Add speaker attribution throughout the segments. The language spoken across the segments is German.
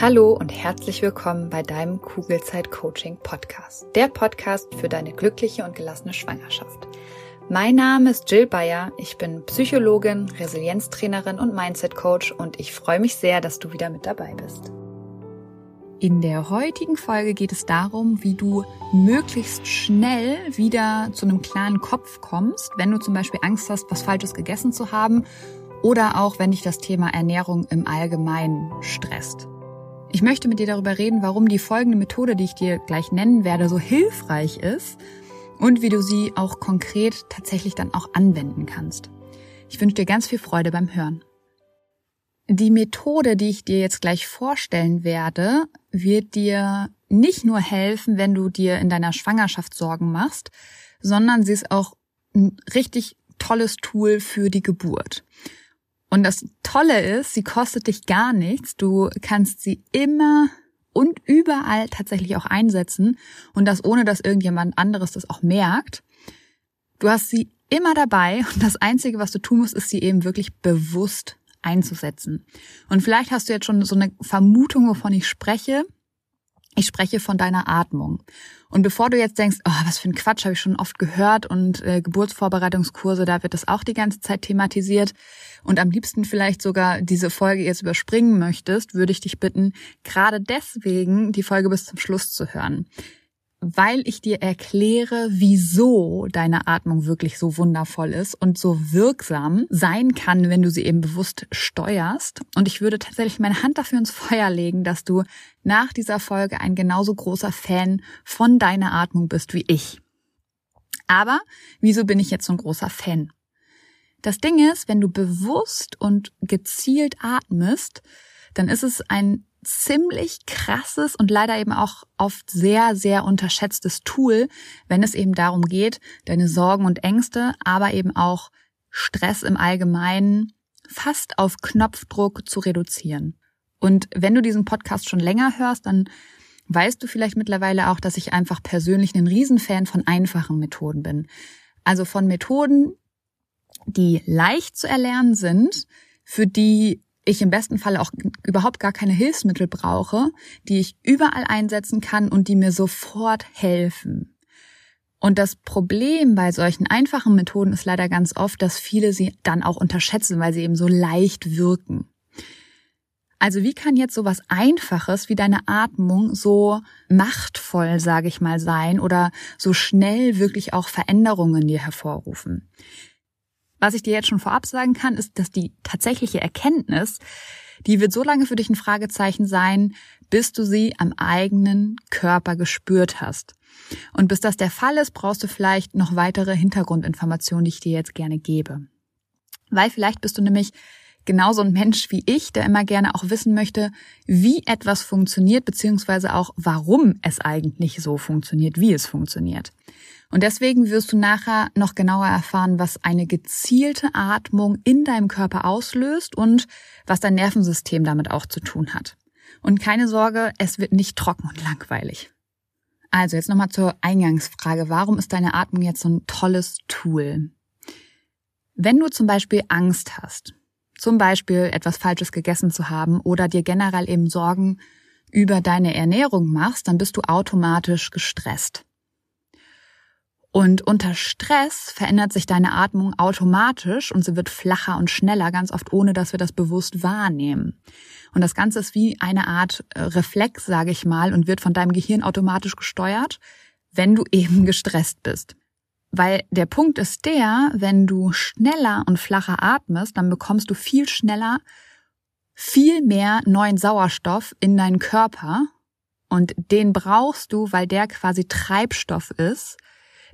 Speaker 1: Hallo und herzlich willkommen bei deinem Kugelzeit Coaching Podcast. Der Podcast für deine glückliche und gelassene Schwangerschaft. Mein Name ist Jill Bayer. Ich bin Psychologin, Resilienztrainerin und Mindset Coach und ich freue mich sehr, dass du wieder mit dabei bist. In der heutigen Folge geht es darum, wie du möglichst schnell wieder zu einem klaren Kopf kommst, wenn du zum Beispiel Angst hast, was Falsches gegessen zu haben oder auch wenn dich das Thema Ernährung im Allgemeinen stresst. Ich möchte mit dir darüber reden, warum die folgende Methode, die ich dir gleich nennen werde, so hilfreich ist und wie du sie auch konkret tatsächlich dann auch anwenden kannst. Ich wünsche dir ganz viel Freude beim Hören. Die Methode, die ich dir jetzt gleich vorstellen werde, wird dir nicht nur helfen, wenn du dir in deiner Schwangerschaft Sorgen machst, sondern sie ist auch ein richtig tolles Tool für die Geburt. Und das Tolle ist, sie kostet dich gar nichts. Du kannst sie immer und überall tatsächlich auch einsetzen und das ohne, dass irgendjemand anderes das auch merkt. Du hast sie immer dabei und das Einzige, was du tun musst, ist sie eben wirklich bewusst einzusetzen. Und vielleicht hast du jetzt schon so eine Vermutung, wovon ich spreche. Ich spreche von deiner Atmung. Und bevor du jetzt denkst, oh, was für ein Quatsch, habe ich schon oft gehört und äh, Geburtsvorbereitungskurse, da wird das auch die ganze Zeit thematisiert und am liebsten vielleicht sogar diese Folge jetzt überspringen möchtest, würde ich dich bitten, gerade deswegen die Folge bis zum Schluss zu hören weil ich dir erkläre, wieso deine Atmung wirklich so wundervoll ist und so wirksam sein kann, wenn du sie eben bewusst steuerst. Und ich würde tatsächlich meine Hand dafür ins Feuer legen, dass du nach dieser Folge ein genauso großer Fan von deiner Atmung bist wie ich. Aber wieso bin ich jetzt so ein großer Fan? Das Ding ist, wenn du bewusst und gezielt atmest, dann ist es ein ziemlich krasses und leider eben auch oft sehr, sehr unterschätztes Tool, wenn es eben darum geht, deine Sorgen und Ängste, aber eben auch Stress im Allgemeinen fast auf Knopfdruck zu reduzieren. Und wenn du diesen Podcast schon länger hörst, dann weißt du vielleicht mittlerweile auch, dass ich einfach persönlich ein Riesenfan von einfachen Methoden bin. Also von Methoden, die leicht zu erlernen sind, für die ich im besten Fall auch überhaupt gar keine Hilfsmittel brauche, die ich überall einsetzen kann und die mir sofort helfen. Und das Problem bei solchen einfachen Methoden ist leider ganz oft, dass viele sie dann auch unterschätzen, weil sie eben so leicht wirken. Also wie kann jetzt sowas Einfaches wie deine Atmung so machtvoll, sage ich mal, sein oder so schnell wirklich auch Veränderungen dir hervorrufen? Was ich dir jetzt schon vorab sagen kann, ist, dass die tatsächliche Erkenntnis, die wird so lange für dich ein Fragezeichen sein, bis du sie am eigenen Körper gespürt hast. Und bis das der Fall ist, brauchst du vielleicht noch weitere Hintergrundinformationen, die ich dir jetzt gerne gebe. Weil vielleicht bist du nämlich genauso ein Mensch wie ich, der immer gerne auch wissen möchte, wie etwas funktioniert, beziehungsweise auch warum es eigentlich so funktioniert, wie es funktioniert. Und deswegen wirst du nachher noch genauer erfahren, was eine gezielte Atmung in deinem Körper auslöst und was dein Nervensystem damit auch zu tun hat. Und keine Sorge, es wird nicht trocken und langweilig. Also jetzt nochmal zur Eingangsfrage. Warum ist deine Atmung jetzt so ein tolles Tool? Wenn du zum Beispiel Angst hast, zum Beispiel etwas Falsches gegessen zu haben oder dir generell eben Sorgen über deine Ernährung machst, dann bist du automatisch gestresst. Und unter Stress verändert sich deine Atmung automatisch und sie wird flacher und schneller, ganz oft ohne dass wir das bewusst wahrnehmen. Und das Ganze ist wie eine Art äh, Reflex, sage ich mal, und wird von deinem Gehirn automatisch gesteuert, wenn du eben gestresst bist. Weil der Punkt ist der, wenn du schneller und flacher atmest, dann bekommst du viel schneller viel mehr neuen Sauerstoff in deinen Körper und den brauchst du, weil der quasi Treibstoff ist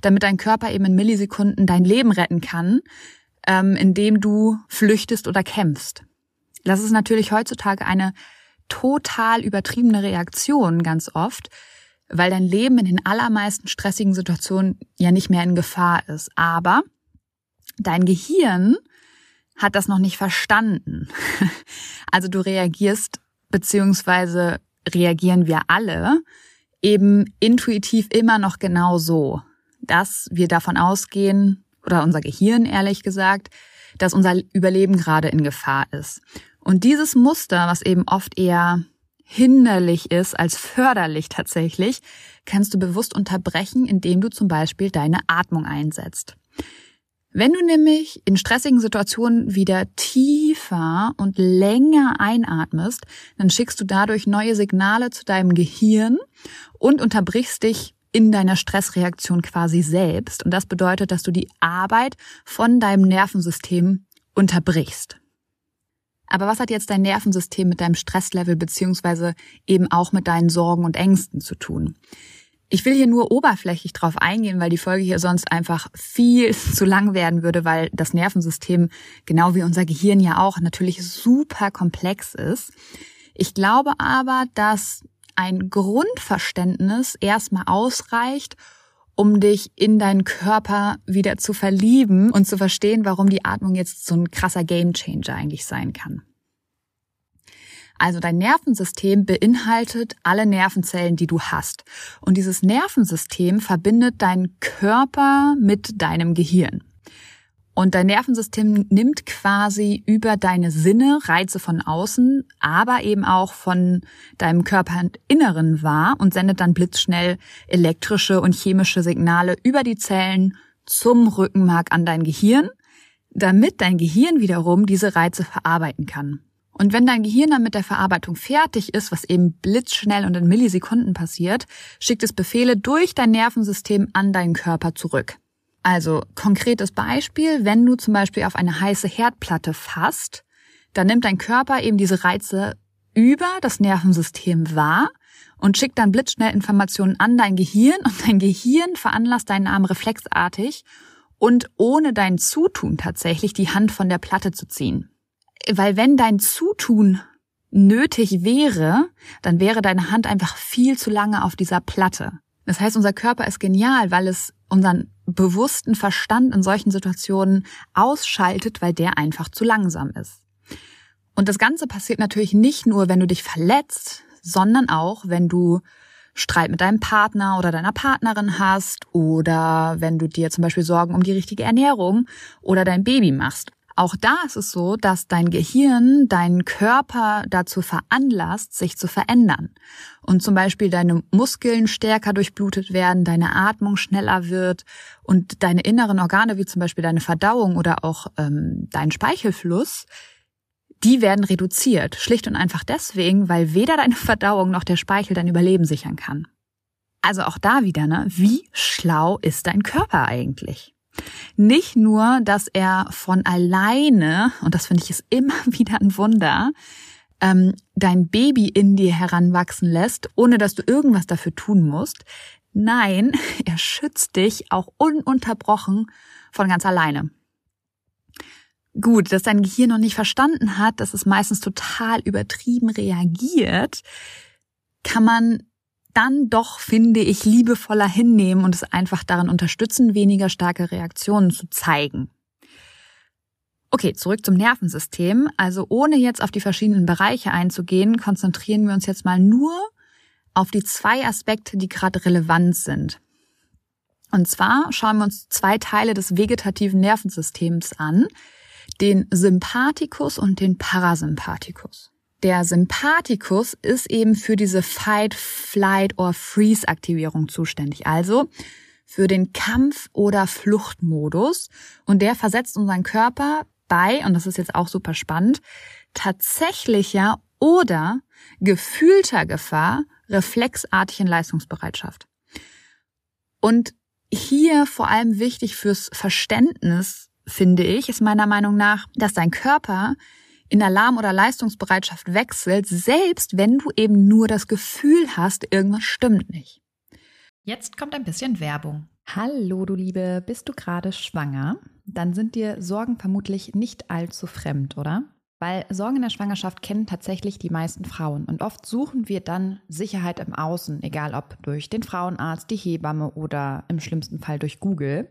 Speaker 1: damit dein Körper eben in Millisekunden dein Leben retten kann, ähm, indem du flüchtest oder kämpfst. Das ist natürlich heutzutage eine total übertriebene Reaktion ganz oft, weil dein Leben in den allermeisten stressigen Situationen ja nicht mehr in Gefahr ist. Aber dein Gehirn hat das noch nicht verstanden. Also du reagierst, beziehungsweise reagieren wir alle eben intuitiv immer noch genau so dass wir davon ausgehen, oder unser Gehirn ehrlich gesagt, dass unser Überleben gerade in Gefahr ist. Und dieses Muster, was eben oft eher hinderlich ist als förderlich tatsächlich, kannst du bewusst unterbrechen, indem du zum Beispiel deine Atmung einsetzt. Wenn du nämlich in stressigen Situationen wieder tiefer und länger einatmest, dann schickst du dadurch neue Signale zu deinem Gehirn und unterbrichst dich in deiner Stressreaktion quasi selbst. Und das bedeutet, dass du die Arbeit von deinem Nervensystem unterbrichst. Aber was hat jetzt dein Nervensystem mit deinem Stresslevel beziehungsweise eben auch mit deinen Sorgen und Ängsten zu tun? Ich will hier nur oberflächlich drauf eingehen, weil die Folge hier sonst einfach viel zu lang werden würde, weil das Nervensystem, genau wie unser Gehirn ja auch, natürlich super komplex ist. Ich glaube aber, dass ein Grundverständnis erstmal ausreicht, um dich in deinen Körper wieder zu verlieben und zu verstehen, warum die Atmung jetzt so ein krasser Gamechanger eigentlich sein kann. Also dein Nervensystem beinhaltet alle Nervenzellen, die du hast. Und dieses Nervensystem verbindet deinen Körper mit deinem Gehirn. Und dein Nervensystem nimmt quasi über deine Sinne Reize von außen, aber eben auch von deinem Körperinneren wahr und sendet dann blitzschnell elektrische und chemische Signale über die Zellen zum Rückenmark an dein Gehirn, damit dein Gehirn wiederum diese Reize verarbeiten kann. Und wenn dein Gehirn dann mit der Verarbeitung fertig ist, was eben blitzschnell und in Millisekunden passiert, schickt es Befehle durch dein Nervensystem an deinen Körper zurück. Also konkretes Beispiel, wenn du zum Beispiel auf eine heiße Herdplatte fasst, dann nimmt dein Körper eben diese Reize über das Nervensystem wahr und schickt dann blitzschnell Informationen an dein Gehirn und dein Gehirn veranlasst deinen Arm reflexartig und ohne dein Zutun tatsächlich die Hand von der Platte zu ziehen. Weil wenn dein Zutun nötig wäre, dann wäre deine Hand einfach viel zu lange auf dieser Platte. Das heißt, unser Körper ist genial, weil es unseren bewussten Verstand in solchen Situationen ausschaltet, weil der einfach zu langsam ist. Und das Ganze passiert natürlich nicht nur, wenn du dich verletzt, sondern auch, wenn du Streit mit deinem Partner oder deiner Partnerin hast oder wenn du dir zum Beispiel Sorgen um die richtige Ernährung oder dein Baby machst. Auch da ist es so, dass dein Gehirn deinen Körper dazu veranlasst, sich zu verändern. Und zum Beispiel deine Muskeln stärker durchblutet werden, deine Atmung schneller wird und deine inneren Organe, wie zum Beispiel deine Verdauung oder auch ähm, dein Speichelfluss, die werden reduziert. Schlicht und einfach deswegen, weil weder deine Verdauung noch der Speichel dein Überleben sichern kann. Also auch da wieder, ne? Wie schlau ist dein Körper eigentlich? Nicht nur, dass er von alleine, und das finde ich ist immer wieder ein Wunder, ähm, dein Baby in dir heranwachsen lässt, ohne dass du irgendwas dafür tun musst. Nein, er schützt dich auch ununterbrochen von ganz alleine. Gut, dass dein Gehirn noch nicht verstanden hat, dass es meistens total übertrieben reagiert, kann man dann doch, finde ich, liebevoller hinnehmen und es einfach daran unterstützen, weniger starke Reaktionen zu zeigen. Okay, zurück zum Nervensystem. Also ohne jetzt auf die verschiedenen Bereiche einzugehen, konzentrieren wir uns jetzt mal nur auf die zwei Aspekte, die gerade relevant sind. Und zwar schauen wir uns zwei Teile des vegetativen Nervensystems an, den Sympathikus und den Parasympathikus. Der Sympathikus ist eben für diese Fight, Flight or Freeze Aktivierung zuständig. Also für den Kampf- oder Fluchtmodus. Und der versetzt unseren Körper bei, und das ist jetzt auch super spannend, tatsächlicher oder gefühlter Gefahr reflexartig in Leistungsbereitschaft. Und hier vor allem wichtig fürs Verständnis, finde ich, ist meiner Meinung nach, dass dein Körper in Alarm- oder Leistungsbereitschaft wechselt, selbst wenn du eben nur das Gefühl hast, irgendwas stimmt nicht.
Speaker 2: Jetzt kommt ein bisschen Werbung. Hallo, du Liebe, bist du gerade schwanger? Dann sind dir Sorgen vermutlich nicht allzu fremd, oder? Weil Sorgen in der Schwangerschaft kennen tatsächlich die meisten Frauen und oft suchen wir dann Sicherheit im Außen, egal ob durch den Frauenarzt, die Hebamme oder im schlimmsten Fall durch Google.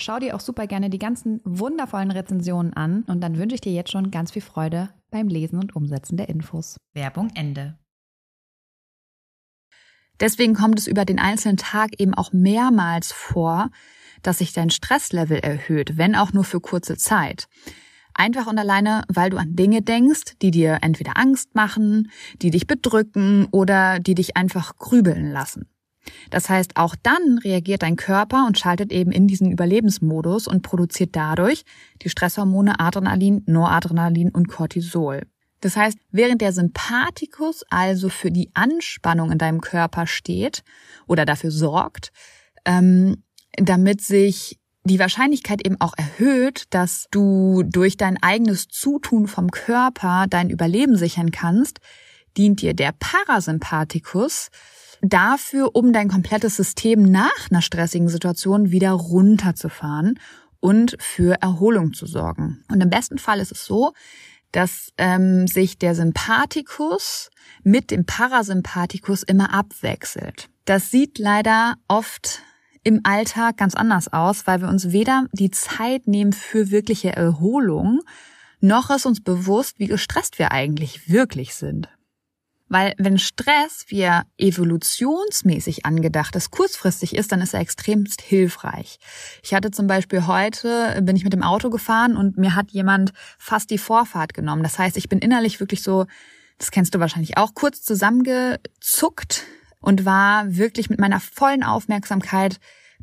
Speaker 2: Schau dir auch super gerne die ganzen wundervollen Rezensionen an und dann wünsche ich dir jetzt schon ganz viel Freude beim Lesen und Umsetzen der Infos. Werbung Ende.
Speaker 1: Deswegen kommt es über den einzelnen Tag eben auch mehrmals vor, dass sich dein Stresslevel erhöht, wenn auch nur für kurze Zeit. Einfach und alleine, weil du an Dinge denkst, die dir entweder Angst machen, die dich bedrücken oder die dich einfach grübeln lassen. Das heißt, auch dann reagiert dein Körper und schaltet eben in diesen Überlebensmodus und produziert dadurch die Stresshormone Adrenalin, Noradrenalin und Cortisol. Das heißt, während der Sympathikus also für die Anspannung in deinem Körper steht oder dafür sorgt, ähm, damit sich die Wahrscheinlichkeit eben auch erhöht, dass du durch dein eigenes Zutun vom Körper dein Überleben sichern kannst, dient dir der Parasympathikus, dafür, um dein komplettes System nach einer stressigen Situation wieder runterzufahren und für Erholung zu sorgen. Und im besten Fall ist es so, dass ähm, sich der Sympathikus mit dem Parasympathikus immer abwechselt. Das sieht leider oft im Alltag ganz anders aus, weil wir uns weder die Zeit nehmen für wirkliche Erholung, noch ist uns bewusst, wie gestresst wir eigentlich wirklich sind. Weil wenn Stress, wie er evolutionsmäßig angedacht ist, kurzfristig ist, dann ist er extremst hilfreich. Ich hatte zum Beispiel heute, bin ich mit dem Auto gefahren und mir hat jemand fast die Vorfahrt genommen. Das heißt, ich bin innerlich wirklich so, das kennst du wahrscheinlich auch, kurz zusammengezuckt und war wirklich mit meiner vollen Aufmerksamkeit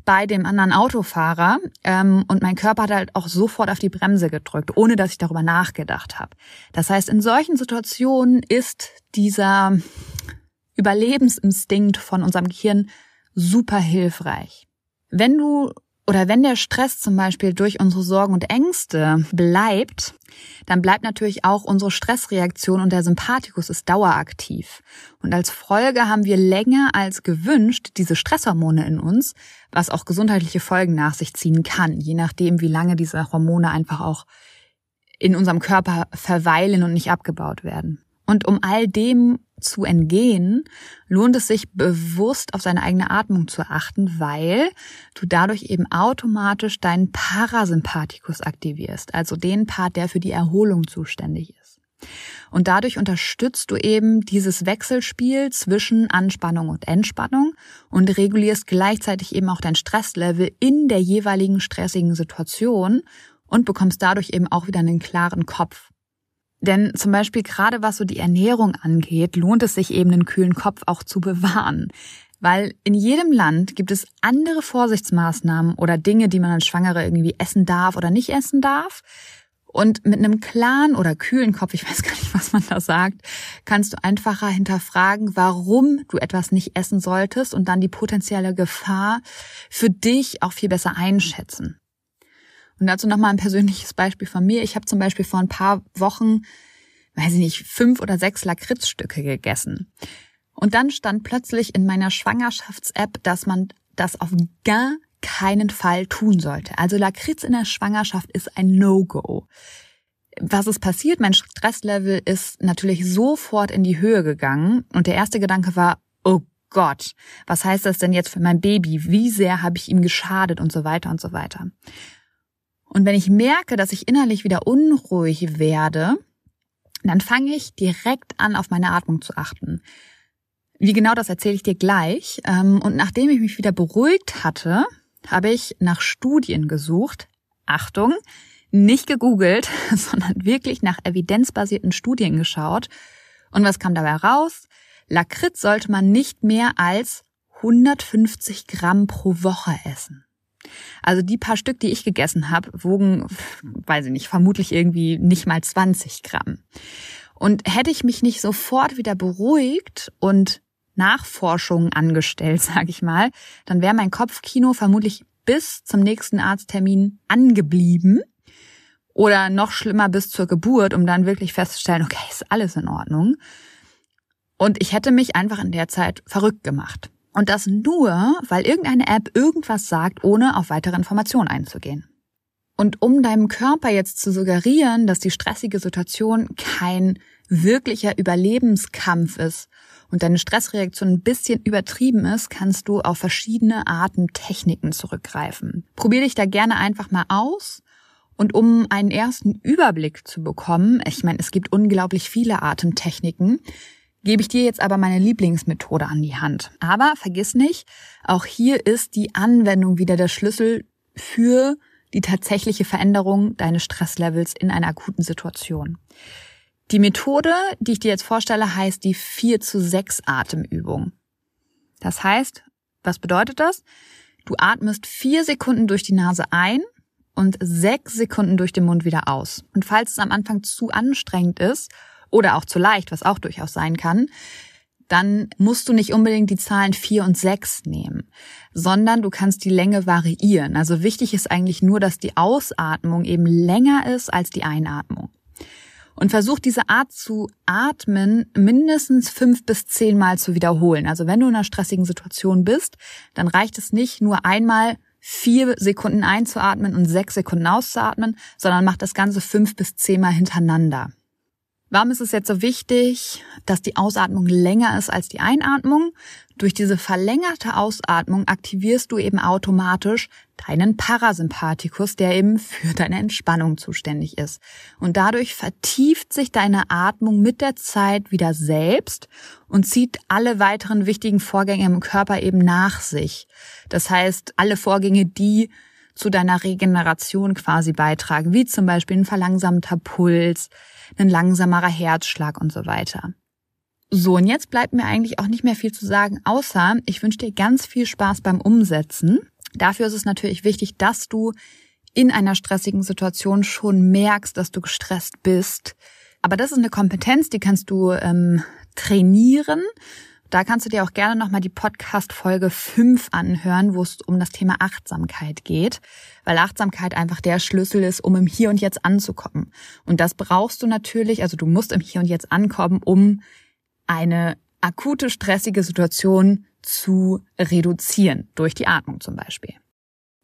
Speaker 1: bei dem anderen Autofahrer ähm, und mein Körper hat halt auch sofort auf die Bremse gedrückt, ohne dass ich darüber nachgedacht habe. Das heißt, in solchen Situationen ist dieser Überlebensinstinkt von unserem Gehirn super hilfreich. Wenn du oder wenn der Stress zum Beispiel durch unsere Sorgen und Ängste bleibt, dann bleibt natürlich auch unsere Stressreaktion und der Sympathikus ist daueraktiv. Und als Folge haben wir länger als gewünscht diese Stresshormone in uns, was auch gesundheitliche Folgen nach sich ziehen kann, je nachdem, wie lange diese Hormone einfach auch in unserem Körper verweilen und nicht abgebaut werden. Und um all dem zu entgehen, lohnt es sich bewusst auf seine eigene Atmung zu achten, weil du dadurch eben automatisch deinen Parasympathikus aktivierst, also den Part, der für die Erholung zuständig ist. Und dadurch unterstützt du eben dieses Wechselspiel zwischen Anspannung und Entspannung und regulierst gleichzeitig eben auch dein Stresslevel in der jeweiligen stressigen Situation und bekommst dadurch eben auch wieder einen klaren Kopf. Denn zum Beispiel gerade was so die Ernährung angeht, lohnt es sich eben einen kühlen Kopf auch zu bewahren. Weil in jedem Land gibt es andere Vorsichtsmaßnahmen oder Dinge, die man als Schwangere irgendwie essen darf oder nicht essen darf. Und mit einem klaren oder kühlen Kopf, ich weiß gar nicht, was man da sagt, kannst du einfacher hinterfragen, warum du etwas nicht essen solltest und dann die potenzielle Gefahr für dich auch viel besser einschätzen. Und dazu nochmal ein persönliches Beispiel von mir. Ich habe zum Beispiel vor ein paar Wochen, weiß ich nicht, fünf oder sechs Lakritzstücke gegessen. Und dann stand plötzlich in meiner Schwangerschafts-App, dass man das auf gar keinen Fall tun sollte. Also Lakritz in der Schwangerschaft ist ein No-Go. Was ist passiert? Mein Stresslevel ist natürlich sofort in die Höhe gegangen und der erste Gedanke war, oh Gott, was heißt das denn jetzt für mein Baby? Wie sehr habe ich ihm geschadet und so weiter und so weiter. Und wenn ich merke, dass ich innerlich wieder unruhig werde, dann fange ich direkt an, auf meine Atmung zu achten. Wie genau das erzähle ich dir gleich. Ähm, und nachdem ich mich wieder beruhigt hatte, habe ich nach Studien gesucht. Achtung, nicht gegoogelt, sondern wirklich nach evidenzbasierten Studien geschaut. Und was kam dabei raus? Lakritz sollte man nicht mehr als 150 Gramm pro Woche essen. Also die paar Stück, die ich gegessen habe, wogen, weiß ich nicht, vermutlich irgendwie nicht mal 20 Gramm. Und hätte ich mich nicht sofort wieder beruhigt und Nachforschungen angestellt, sage ich mal, dann wäre mein Kopfkino vermutlich bis zum nächsten Arzttermin angeblieben oder noch schlimmer bis zur Geburt, um dann wirklich festzustellen, okay, ist alles in Ordnung. Und ich hätte mich einfach in der Zeit verrückt gemacht. Und das nur, weil irgendeine App irgendwas sagt, ohne auf weitere Informationen einzugehen. Und um deinem Körper jetzt zu suggerieren, dass die stressige Situation kein wirklicher Überlebenskampf ist und deine Stressreaktion ein bisschen übertrieben ist, kannst du auf verschiedene Atemtechniken zurückgreifen. Probier dich da gerne einfach mal aus. Und um einen ersten Überblick zu bekommen, ich meine, es gibt unglaublich viele Atemtechniken, gebe ich dir jetzt aber meine Lieblingsmethode an die Hand. Aber vergiss nicht, auch hier ist die Anwendung wieder der Schlüssel für die tatsächliche Veränderung deines Stresslevels in einer akuten Situation. Die Methode, die ich dir jetzt vorstelle, heißt die 4 zu 6 Atemübung. Das heißt, was bedeutet das? Du atmest vier Sekunden durch die Nase ein und sechs Sekunden durch den Mund wieder aus. Und falls es am Anfang zu anstrengend ist oder auch zu leicht, was auch durchaus sein kann, dann musst du nicht unbedingt die Zahlen vier und sechs nehmen, sondern du kannst die Länge variieren. Also wichtig ist eigentlich nur, dass die Ausatmung eben länger ist als die Einatmung. Und versuch diese Art zu atmen mindestens fünf bis zehnmal zu wiederholen. Also wenn du in einer stressigen Situation bist, dann reicht es nicht nur einmal vier Sekunden einzuatmen und sechs Sekunden auszuatmen, sondern mach das Ganze fünf bis zehnmal hintereinander. Warum ist es jetzt so wichtig, dass die Ausatmung länger ist als die Einatmung? Durch diese verlängerte Ausatmung aktivierst du eben automatisch deinen Parasympathikus, der eben für deine Entspannung zuständig ist. Und dadurch vertieft sich deine Atmung mit der Zeit wieder selbst und zieht alle weiteren wichtigen Vorgänge im Körper eben nach sich. Das heißt, alle Vorgänge, die zu deiner Regeneration quasi beitragen, wie zum Beispiel ein verlangsamter Puls, ein langsamerer Herzschlag und so weiter. So, und jetzt bleibt mir eigentlich auch nicht mehr viel zu sagen, außer ich wünsche dir ganz viel Spaß beim Umsetzen. Dafür ist es natürlich wichtig, dass du in einer stressigen Situation schon merkst, dass du gestresst bist. Aber das ist eine Kompetenz, die kannst du ähm, trainieren. Da kannst du dir auch gerne nochmal die Podcast-Folge 5 anhören, wo es um das Thema Achtsamkeit geht, weil Achtsamkeit einfach der Schlüssel ist, um im Hier und Jetzt anzukommen. Und das brauchst du natürlich, also du musst im Hier und Jetzt ankommen, um eine akute, stressige Situation zu reduzieren, durch die Atmung zum Beispiel.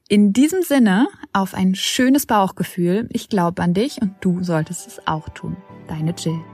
Speaker 1: In diesem Sinne, auf ein schönes Bauchgefühl. Ich glaube an dich und du solltest es auch tun. Deine Jill.